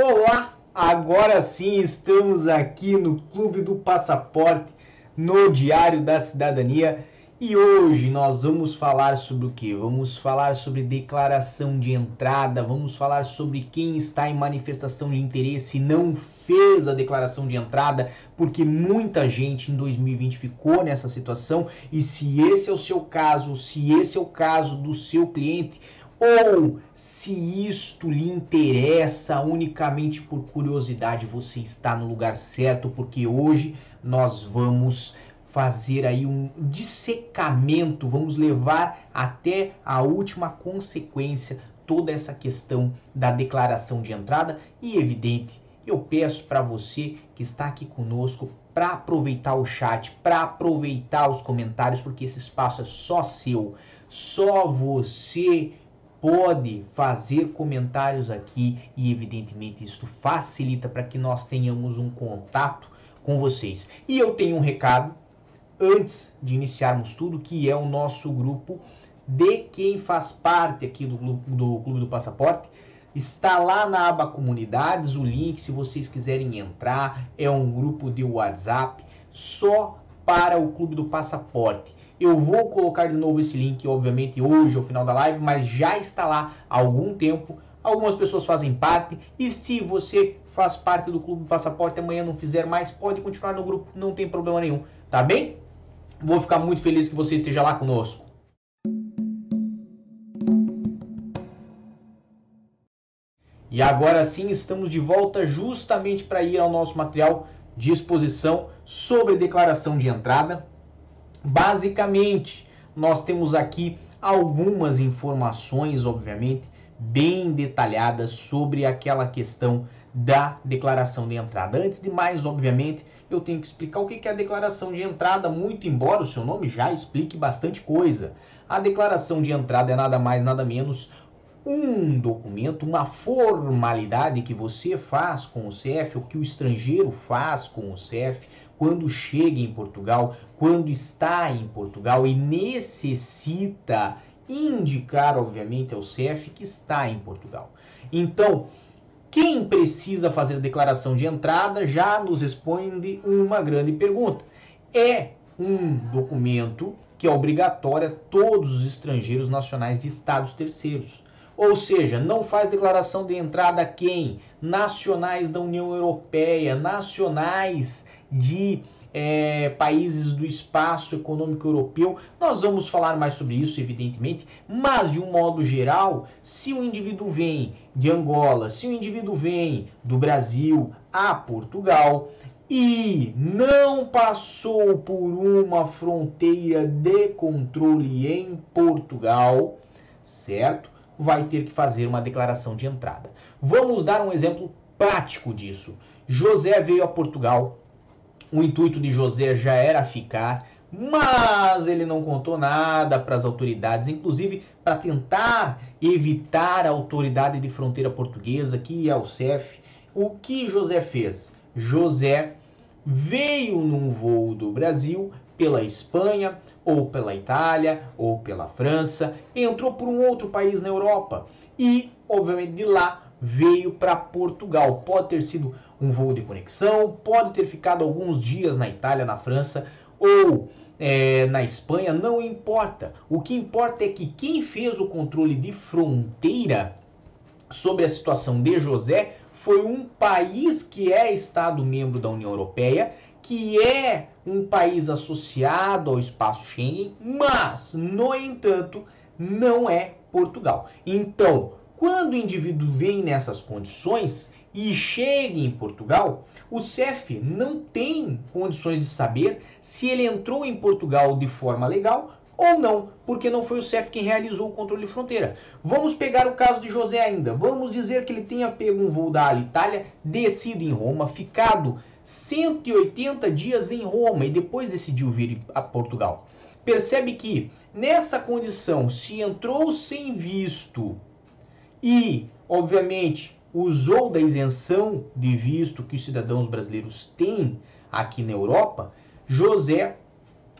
Olá, agora sim estamos aqui no Clube do Passaporte, no Diário da Cidadania. E hoje nós vamos falar sobre o que? Vamos falar sobre declaração de entrada, vamos falar sobre quem está em manifestação de interesse e não fez a declaração de entrada, porque muita gente em 2020 ficou nessa situação. E se esse é o seu caso, se esse é o caso do seu cliente, ou se isto lhe interessa unicamente por curiosidade, você está no lugar certo, porque hoje nós vamos fazer aí um dissecamento, vamos levar até a última consequência toda essa questão da declaração de entrada e evidente, eu peço para você que está aqui conosco para aproveitar o chat, para aproveitar os comentários, porque esse espaço é só seu. Só você pode fazer comentários aqui e evidentemente isso facilita para que nós tenhamos um contato com vocês. E eu tenho um recado antes de iniciarmos tudo, que é o nosso grupo de quem faz parte aqui do, do Clube do Passaporte. Está lá na aba Comunidades o link, se vocês quiserem entrar. É um grupo de WhatsApp só para o Clube do Passaporte. Eu vou colocar de novo esse link, obviamente, hoje ao final da live, mas já está lá há algum tempo. Algumas pessoas fazem parte e se você faz parte do Clube Passaporte amanhã não fizer mais, pode continuar no grupo, não tem problema nenhum, tá bem? Vou ficar muito feliz que você esteja lá conosco. E agora sim estamos de volta justamente para ir ao nosso material de exposição sobre declaração de entrada. Basicamente, nós temos aqui algumas informações, obviamente, bem detalhadas sobre aquela questão da declaração de entrada. Antes de mais, obviamente, eu tenho que explicar o que é a declaração de entrada, muito embora o seu nome já explique bastante coisa. A declaração de entrada é nada mais, nada menos um documento, uma formalidade que você faz com o CEF, ou que o estrangeiro faz com o CEF, quando chega em Portugal, quando está em Portugal e necessita indicar, obviamente, ao CEF que está em Portugal. Então, quem precisa fazer a declaração de entrada já nos responde uma grande pergunta. É um documento que é obrigatório a todos os estrangeiros nacionais de estados terceiros. Ou seja, não faz declaração de entrada quem? Nacionais da União Europeia, nacionais de é, países do espaço econômico europeu. Nós vamos falar mais sobre isso, evidentemente, mas de um modo geral, se o indivíduo vem de Angola, se o indivíduo vem do Brasil a Portugal e não passou por uma fronteira de controle em Portugal, certo? Vai ter que fazer uma declaração de entrada. Vamos dar um exemplo prático disso. José veio a Portugal o intuito de José já era ficar, mas ele não contou nada para as autoridades, inclusive para tentar evitar a autoridade de fronteira portuguesa, que é o CEF. O que José fez? José veio num voo do Brasil pela Espanha, ou pela Itália, ou pela França, entrou por um outro país na Europa e, obviamente, de lá veio para Portugal. Pode ter sido um voo de conexão, pode ter ficado alguns dias na Itália, na França ou é, na Espanha, não importa. O que importa é que quem fez o controle de fronteira sobre a situação de José foi um país que é Estado membro da União Europeia, que é um país associado ao espaço Schengen, mas, no entanto, não é Portugal. Então, quando o indivíduo vem nessas condições e chega em Portugal, o CEF não tem condições de saber se ele entrou em Portugal de forma legal ou não, porque não foi o CEF quem realizou o controle de fronteira. Vamos pegar o caso de José ainda. Vamos dizer que ele tenha pego um voo da Alitalia, descido em Roma, ficado 180 dias em Roma e depois decidiu vir a Portugal. Percebe que nessa condição, se entrou sem visto e, obviamente, usou da isenção de visto que os cidadãos brasileiros têm aqui na Europa, José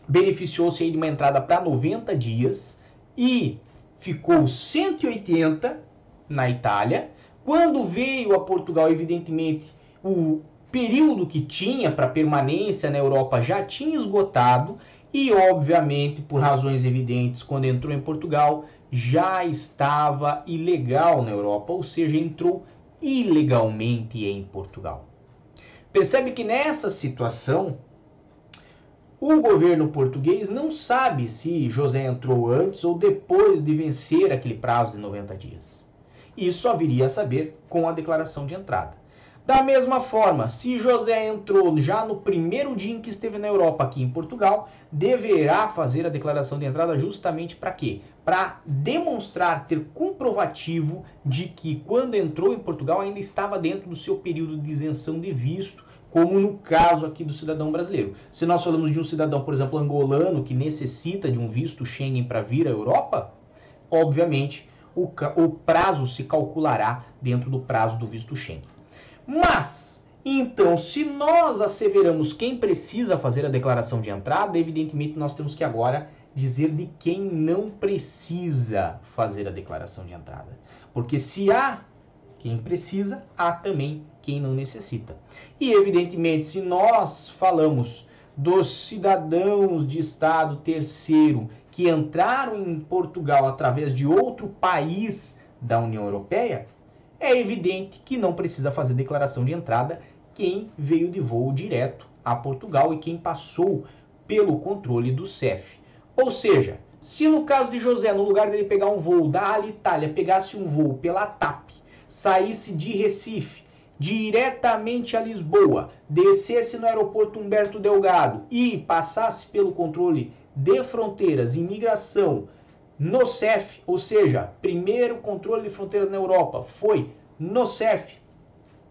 beneficiou-se de uma entrada para 90 dias e ficou 180 na Itália, Quando veio a Portugal, evidentemente, o período que tinha para permanência na Europa já tinha esgotado e, obviamente, por razões evidentes, quando entrou em Portugal, já estava ilegal na Europa, ou seja, entrou ilegalmente em Portugal. Percebe que nessa situação, o governo português não sabe se José entrou antes ou depois de vencer aquele prazo de 90 dias. Isso só viria a saber com a declaração de entrada. Da mesma forma, se José entrou já no primeiro dia em que esteve na Europa, aqui em Portugal, deverá fazer a declaração de entrada justamente para quê? Para demonstrar, ter comprovativo de que quando entrou em Portugal ainda estava dentro do seu período de isenção de visto, como no caso aqui do cidadão brasileiro. Se nós falamos de um cidadão, por exemplo, angolano, que necessita de um visto Schengen para vir à Europa, obviamente o, o prazo se calculará dentro do prazo do visto Schengen. Mas, então, se nós asseveramos quem precisa fazer a declaração de entrada, evidentemente nós temos que agora dizer de quem não precisa fazer a declaração de entrada. Porque se há quem precisa, há também quem não necessita. E evidentemente, se nós falamos dos cidadãos de estado terceiro que entraram em Portugal através de outro país da União Europeia, é evidente que não precisa fazer declaração de entrada quem veio de voo direto a Portugal e quem passou pelo controle do CEF. Ou seja, se no caso de José, no lugar dele pegar um voo da Alitalia, pegasse um voo pela TAP, saísse de Recife diretamente a Lisboa, descesse no aeroporto Humberto Delgado e passasse pelo controle de fronteiras, imigração, no CEF, ou seja, primeiro controle de fronteiras na Europa foi no CEF,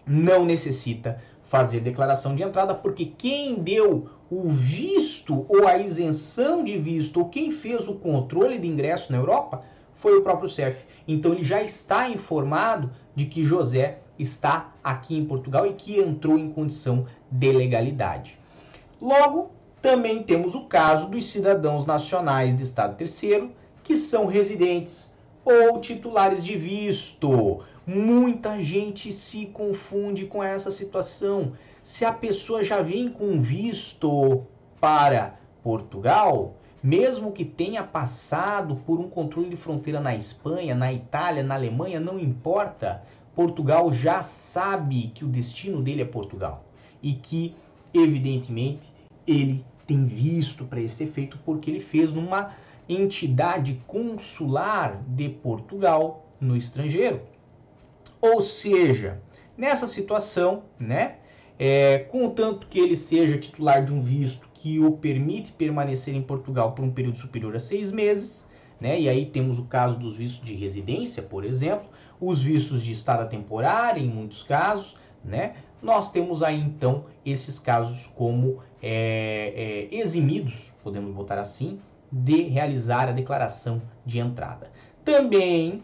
não necessita fazer declaração de entrada, porque quem deu o visto ou a isenção de visto, ou quem fez o controle de ingresso na Europa, foi o próprio CEF. Então ele já está informado de que José está aqui em Portugal e que entrou em condição de legalidade. Logo, também temos o caso dos cidadãos nacionais de Estado terceiro que são residentes ou titulares de visto. Muita gente se confunde com essa situação. Se a pessoa já vem com visto para Portugal, mesmo que tenha passado por um controle de fronteira na Espanha, na Itália, na Alemanha, não importa. Portugal já sabe que o destino dele é Portugal e que, evidentemente, ele tem visto para esse efeito porque ele fez numa entidade consular de Portugal no estrangeiro. Ou seja, nessa situação, né, é, contanto que ele seja titular de um visto que o permite permanecer em Portugal por um período superior a seis meses, né, e aí temos o caso dos vistos de residência, por exemplo, os vistos de estada temporária, em muitos casos, né, nós temos aí então esses casos como é, é, eximidos, podemos botar assim, de realizar a declaração de entrada. Também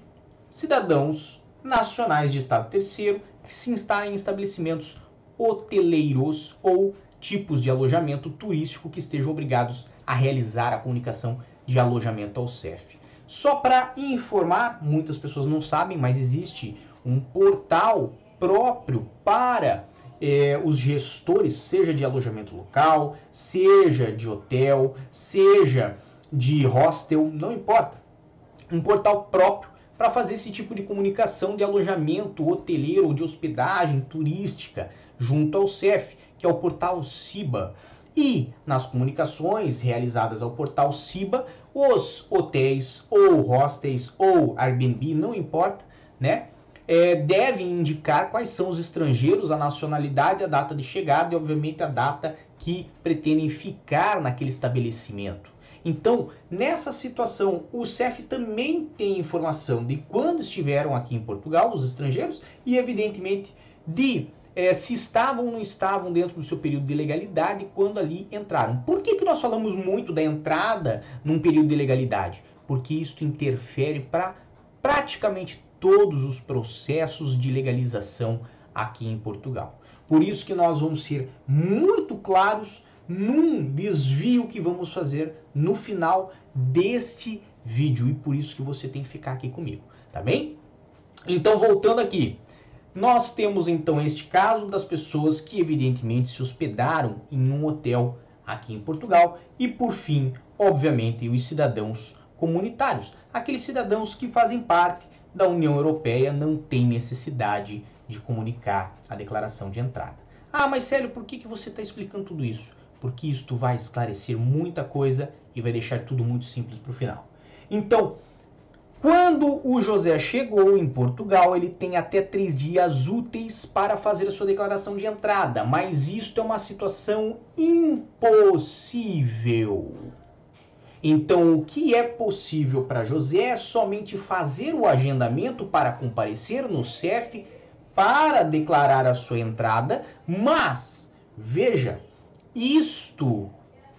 cidadãos nacionais de Estado terceiro que se instalem em estabelecimentos hoteleiros ou tipos de alojamento turístico que estejam obrigados a realizar a comunicação de alojamento ao CEF. Só para informar, muitas pessoas não sabem, mas existe um portal próprio para eh, os gestores, seja de alojamento local, seja de hotel, seja de hostel, não importa. Um portal próprio para fazer esse tipo de comunicação de alojamento hoteleiro ou de hospedagem turística junto ao CEF, que é o portal Ciba. E nas comunicações realizadas ao portal Ciba, os hotéis ou hostels ou Airbnb, não importa, né? É, devem indicar quais são os estrangeiros, a nacionalidade, a data de chegada e, obviamente, a data que pretendem ficar naquele estabelecimento. Então, nessa situação, o CEF também tem informação de quando estiveram aqui em Portugal, os estrangeiros, e evidentemente de é, se estavam ou não estavam dentro do seu período de legalidade quando ali entraram. Por que, que nós falamos muito da entrada num período de legalidade? Porque isso interfere para praticamente todos os processos de legalização aqui em Portugal. Por isso que nós vamos ser muito claros num desvio que vamos fazer no final deste vídeo e por isso que você tem que ficar aqui comigo, tá bem? Então voltando aqui, Nós temos então este caso das pessoas que evidentemente se hospedaram em um hotel aqui em Portugal e por fim, obviamente, os cidadãos comunitários, aqueles cidadãos que fazem parte da União Europeia não têm necessidade de comunicar a declaração de entrada. Ah, mas Célio, por que, que você está explicando tudo isso? Porque isto vai esclarecer muita coisa e vai deixar tudo muito simples para o final. Então, quando o José chegou em Portugal, ele tem até três dias úteis para fazer a sua declaração de entrada, mas isto é uma situação impossível. Então, o que é possível para José é somente fazer o agendamento para comparecer no CEF para declarar a sua entrada, mas, veja, isto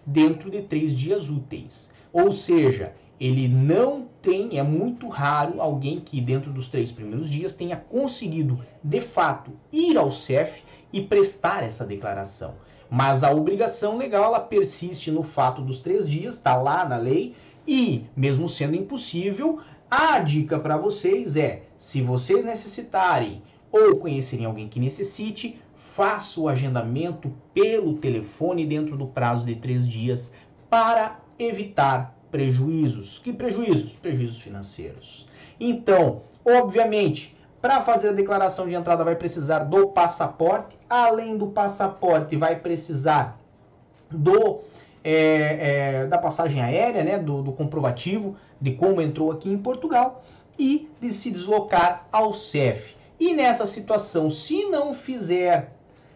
dentro de três dias úteis. Ou seja, ele não tem, é muito raro alguém que dentro dos três primeiros dias tenha conseguido, de fato, ir ao CEF e prestar essa declaração. Mas a obrigação legal ela persiste no fato dos três dias, está lá na lei, e mesmo sendo impossível, a dica para vocês é: se vocês necessitarem ou conhecerem alguém que necessite, faça o agendamento pelo telefone dentro do prazo de três dias para evitar prejuízos. Que prejuízos? Prejuízos financeiros. Então, obviamente, para fazer a declaração de entrada vai precisar do passaporte. Além do passaporte, vai precisar do é, é, da passagem aérea, né, do, do, comprovativo de como entrou aqui em Portugal e de se deslocar ao CEF. E nessa situação, se não fizer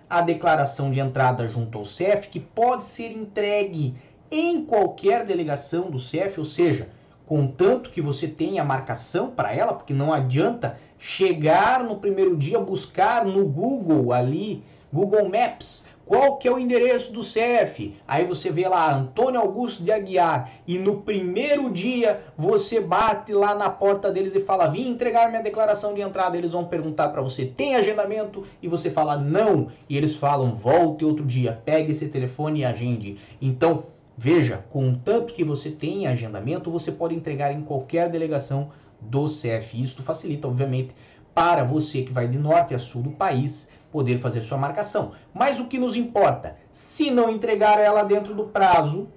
a declaração de entrada junto ao CEF, que pode ser entregue em qualquer delegação do CEF, ou seja, contanto que você tenha marcação para ela, porque não adianta chegar no primeiro dia buscar no Google ali, Google Maps, qual que é o endereço do CEF? Aí você vê lá Antônio Augusto de Aguiar e no primeiro dia você bate lá na porta deles e fala: "Vim entregar minha declaração de entrada". Eles vão perguntar para você: "Tem agendamento?" E você fala: "Não". E eles falam: "Volte outro dia, pegue esse telefone e agende". Então, veja, contanto que você tenha agendamento, você pode entregar em qualquer delegação do CEF. Isso facilita, obviamente, para você que vai de norte a sul do país poder fazer sua marcação. Mas o que nos importa? Se não entregar ela dentro do prazo,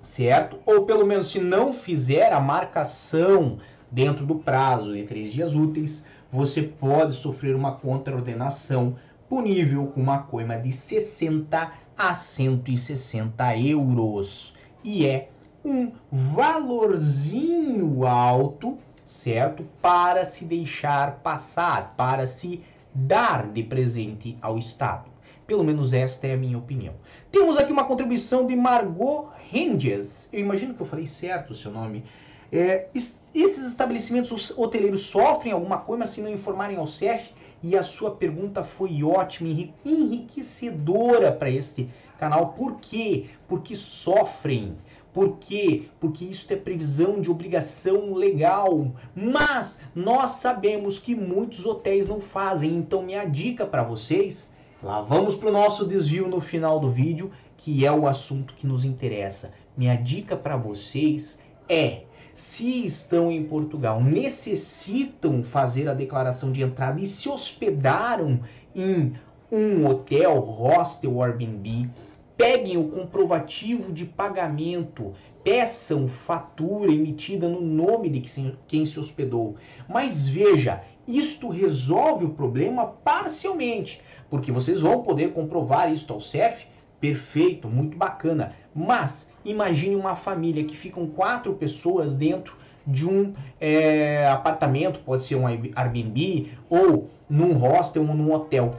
certo? Ou pelo menos se não fizer a marcação dentro do prazo de três dias úteis, você pode sofrer uma contraordenação punível com uma coima de 60 a 160 euros. E é um valorzinho alto, certo? Para se deixar passar, para se dar de presente ao Estado. Pelo menos esta é a minha opinião. Temos aqui uma contribuição de Margot Renges. Eu imagino que eu falei certo o seu nome. É, esses estabelecimentos hoteleiros sofrem alguma coisa se não informarem ao CEF? E a sua pergunta foi ótima, enriquecedora para este canal. Por quê? Porque sofrem. Por quê? Porque isso é previsão de obrigação legal. Mas nós sabemos que muitos hotéis não fazem. Então, minha dica para vocês, lá vamos para o nosso desvio no final do vídeo, que é o assunto que nos interessa. Minha dica para vocês é se estão em Portugal, necessitam fazer a declaração de entrada e se hospedaram em um hotel, hostel Airbnb, peguem o comprovativo de pagamento, peçam fatura emitida no nome de quem se hospedou. Mas veja, isto resolve o problema parcialmente, porque vocês vão poder comprovar isto ao CEF, perfeito, muito bacana. Mas imagine uma família que ficam quatro pessoas dentro de um é, apartamento, pode ser um Airbnb, ou num hostel ou num hotel.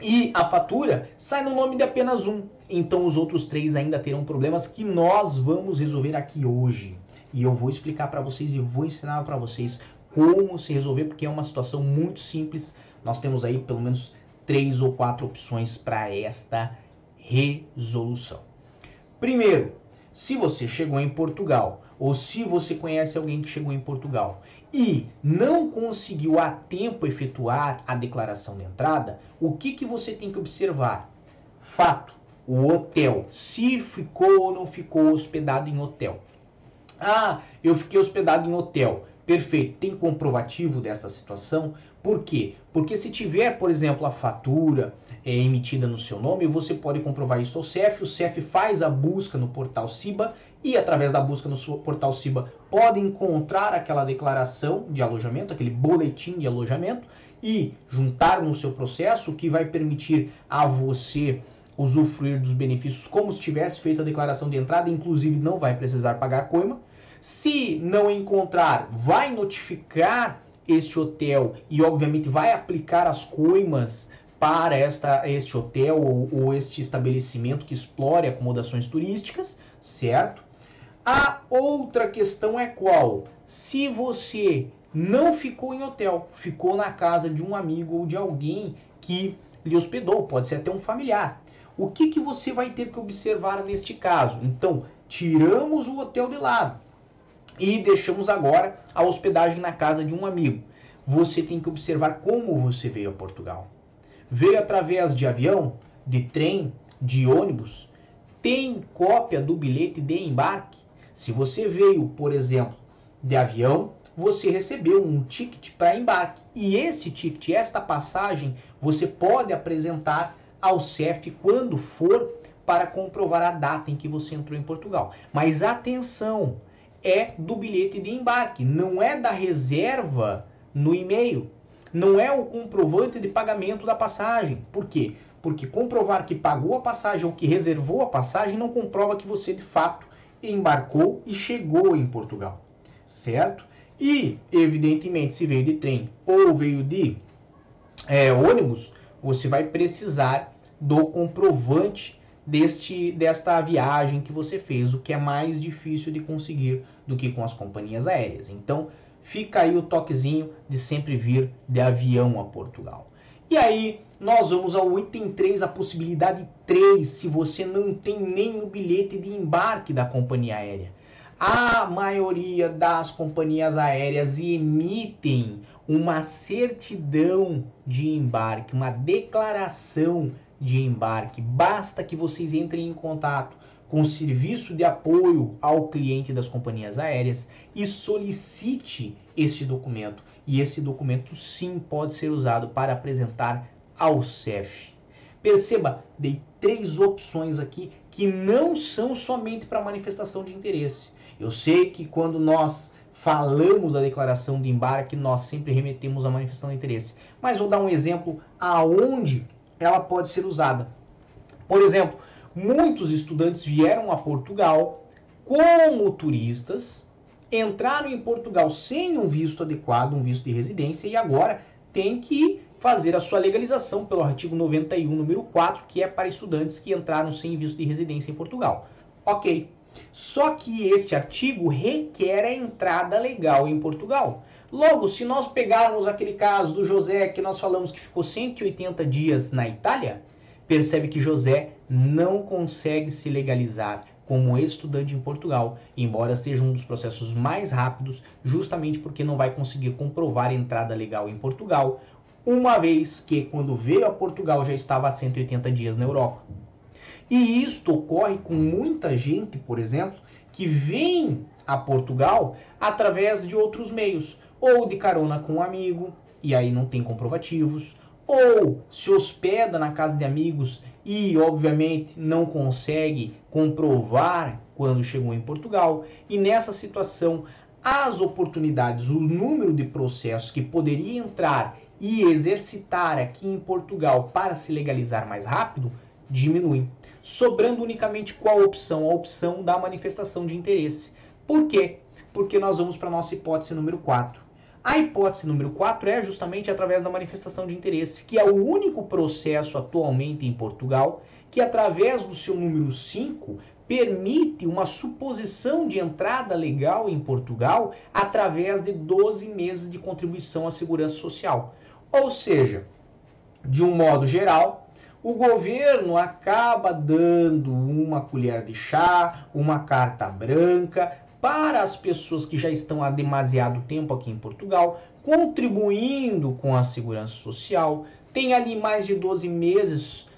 E a fatura sai no nome de apenas um então os outros três ainda terão problemas que nós vamos resolver aqui hoje. E eu vou explicar para vocês e vou ensinar para vocês como se resolver, porque é uma situação muito simples. Nós temos aí pelo menos três ou quatro opções para esta resolução. Primeiro, se você chegou em Portugal ou se você conhece alguém que chegou em Portugal e não conseguiu a tempo efetuar a declaração de entrada, o que, que você tem que observar? Fato, o hotel, se ficou ou não ficou hospedado em hotel. Ah, eu fiquei hospedado em hotel. Perfeito. Tem comprovativo desta situação? Por quê? Porque se tiver, por exemplo, a fatura é, emitida no seu nome, você pode comprovar isso ao CEF. O CEF faz a busca no portal CIBA e, através da busca no portal CIBA, pode encontrar aquela declaração de alojamento, aquele boletim de alojamento e juntar no seu processo, o que vai permitir a você usufruir dos benefícios como se tivesse feito a declaração de entrada, inclusive não vai precisar pagar coima. Se não encontrar, vai notificar este hotel e obviamente vai aplicar as coimas para esta, este hotel ou, ou este estabelecimento que explore acomodações turísticas, certo? A outra questão é qual? Se você não ficou em hotel, ficou na casa de um amigo ou de alguém que lhe hospedou, pode ser até um familiar. O que, que você vai ter que observar neste caso? Então, tiramos o hotel de lado e deixamos agora a hospedagem na casa de um amigo. Você tem que observar como você veio a Portugal. Veio através de avião, de trem, de ônibus? Tem cópia do bilhete de embarque? Se você veio, por exemplo, de avião, você recebeu um ticket para embarque. E esse ticket, esta passagem, você pode apresentar ao CEF quando for para comprovar a data em que você entrou em Portugal. Mas atenção, é do bilhete de embarque, não é da reserva no e-mail. Não é o comprovante de pagamento da passagem. Por quê? Porque comprovar que pagou a passagem ou que reservou a passagem não comprova que você de fato embarcou e chegou em Portugal. Certo? E, evidentemente, se veio de trem ou veio de é, ônibus, você vai precisar do comprovante deste, desta viagem que você fez, o que é mais difícil de conseguir do que com as companhias aéreas. Então, fica aí o toquezinho de sempre vir de avião a Portugal. E aí, nós vamos ao item 3, a possibilidade 3, se você não tem nem o bilhete de embarque da companhia aérea. A maioria das companhias aéreas emitem uma certidão de embarque, uma declaração de embarque. Basta que vocês entrem em contato com o serviço de apoio ao cliente das companhias aéreas e solicite este documento. E esse documento sim pode ser usado para apresentar ao CEF. Perceba, dei três opções aqui que não são somente para manifestação de interesse. Eu sei que quando nós falamos da declaração de embarque, nós sempre remetemos à manifestação de interesse. Mas vou dar um exemplo aonde ela pode ser usada. Por exemplo, muitos estudantes vieram a Portugal como turistas, entraram em Portugal sem um visto adequado, um visto de residência, e agora tem que fazer a sua legalização pelo artigo 91, número 4, que é para estudantes que entraram sem visto de residência em Portugal. Ok, só que este artigo requer a entrada legal em Portugal. Logo, se nós pegarmos aquele caso do José que nós falamos que ficou 180 dias na Itália, percebe que José não consegue se legalizar como estudante em Portugal, embora seja um dos processos mais rápidos, justamente porque não vai conseguir comprovar entrada legal em Portugal, uma vez que quando veio a Portugal já estava há 180 dias na Europa. E isto ocorre com muita gente, por exemplo, que vem a Portugal através de outros meios, ou de carona com um amigo, e aí não tem comprovativos, ou se hospeda na casa de amigos e, obviamente, não consegue comprovar quando chegou em Portugal. E nessa situação, as oportunidades, o número de processos que poderia entrar e exercitar aqui em Portugal para se legalizar mais rápido diminuem sobrando unicamente qual opção? A opção da manifestação de interesse. Por quê? Porque nós vamos para a nossa hipótese número 4. A hipótese número 4 é justamente através da manifestação de interesse, que é o único processo atualmente em Portugal que, através do seu número 5, permite uma suposição de entrada legal em Portugal através de 12 meses de contribuição à segurança social. Ou seja, de um modo geral, o governo acaba dando uma colher de chá, uma carta branca para as pessoas que já estão há demasiado tempo aqui em Portugal, contribuindo com a segurança social. Tem ali mais de 12 meses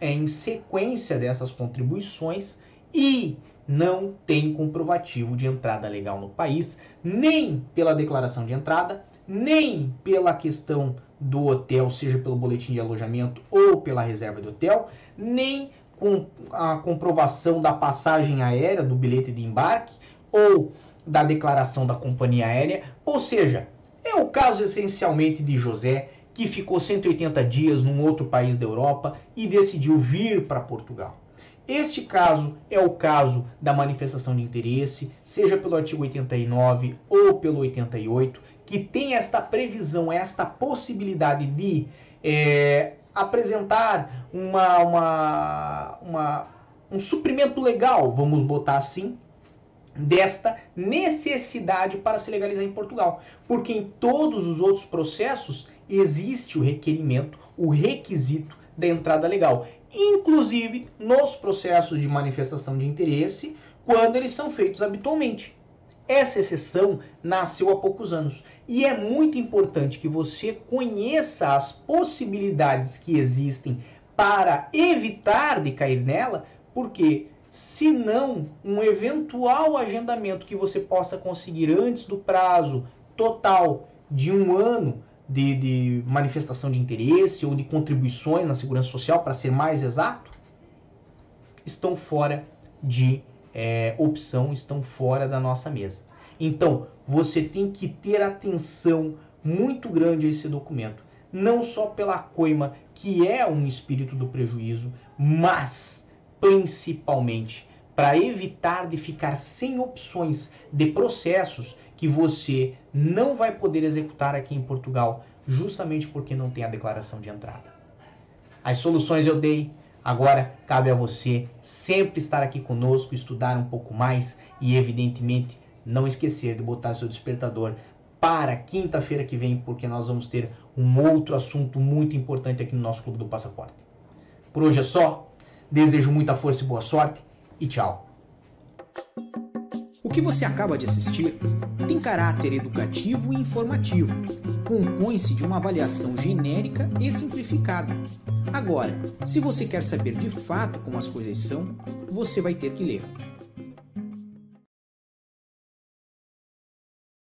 é, em sequência dessas contribuições e não tem comprovativo de entrada legal no país, nem pela declaração de entrada, nem pela questão do hotel, seja pelo boletim de alojamento ou pela reserva de hotel, nem com a comprovação da passagem aérea, do bilhete de embarque ou da declaração da companhia aérea. Ou seja, é o caso essencialmente de José, que ficou 180 dias num outro país da Europa e decidiu vir para Portugal. Este caso é o caso da manifestação de interesse, seja pelo artigo 89 ou pelo 88, que tem esta previsão, esta possibilidade de é, apresentar uma, uma, uma, um suprimento legal, vamos botar assim, desta necessidade para se legalizar em Portugal. Porque em todos os outros processos existe o requerimento, o requisito da entrada legal, inclusive nos processos de manifestação de interesse, quando eles são feitos habitualmente. Essa exceção nasceu há poucos anos e é muito importante que você conheça as possibilidades que existem para evitar de cair nela, porque senão um eventual agendamento que você possa conseguir antes do prazo total de um ano de, de manifestação de interesse ou de contribuições na segurança social, para ser mais exato, estão fora de é, opção, estão fora da nossa mesa. Então, você tem que ter atenção muito grande a esse documento, não só pela coima, que é um espírito do prejuízo, mas principalmente para evitar de ficar sem opções de processos que você não vai poder executar aqui em Portugal, justamente porque não tem a declaração de entrada. As soluções eu dei, agora cabe a você sempre estar aqui conosco, estudar um pouco mais e, evidentemente, não esquecer de botar seu despertador para quinta-feira que vem, porque nós vamos ter um outro assunto muito importante aqui no nosso Clube do Passaporte. Por hoje é só. Desejo muita força e boa sorte e tchau. O que você acaba de assistir tem caráter educativo e informativo. Compõe-se de uma avaliação genérica e simplificada. Agora, se você quer saber de fato como as coisas são, você vai ter que ler.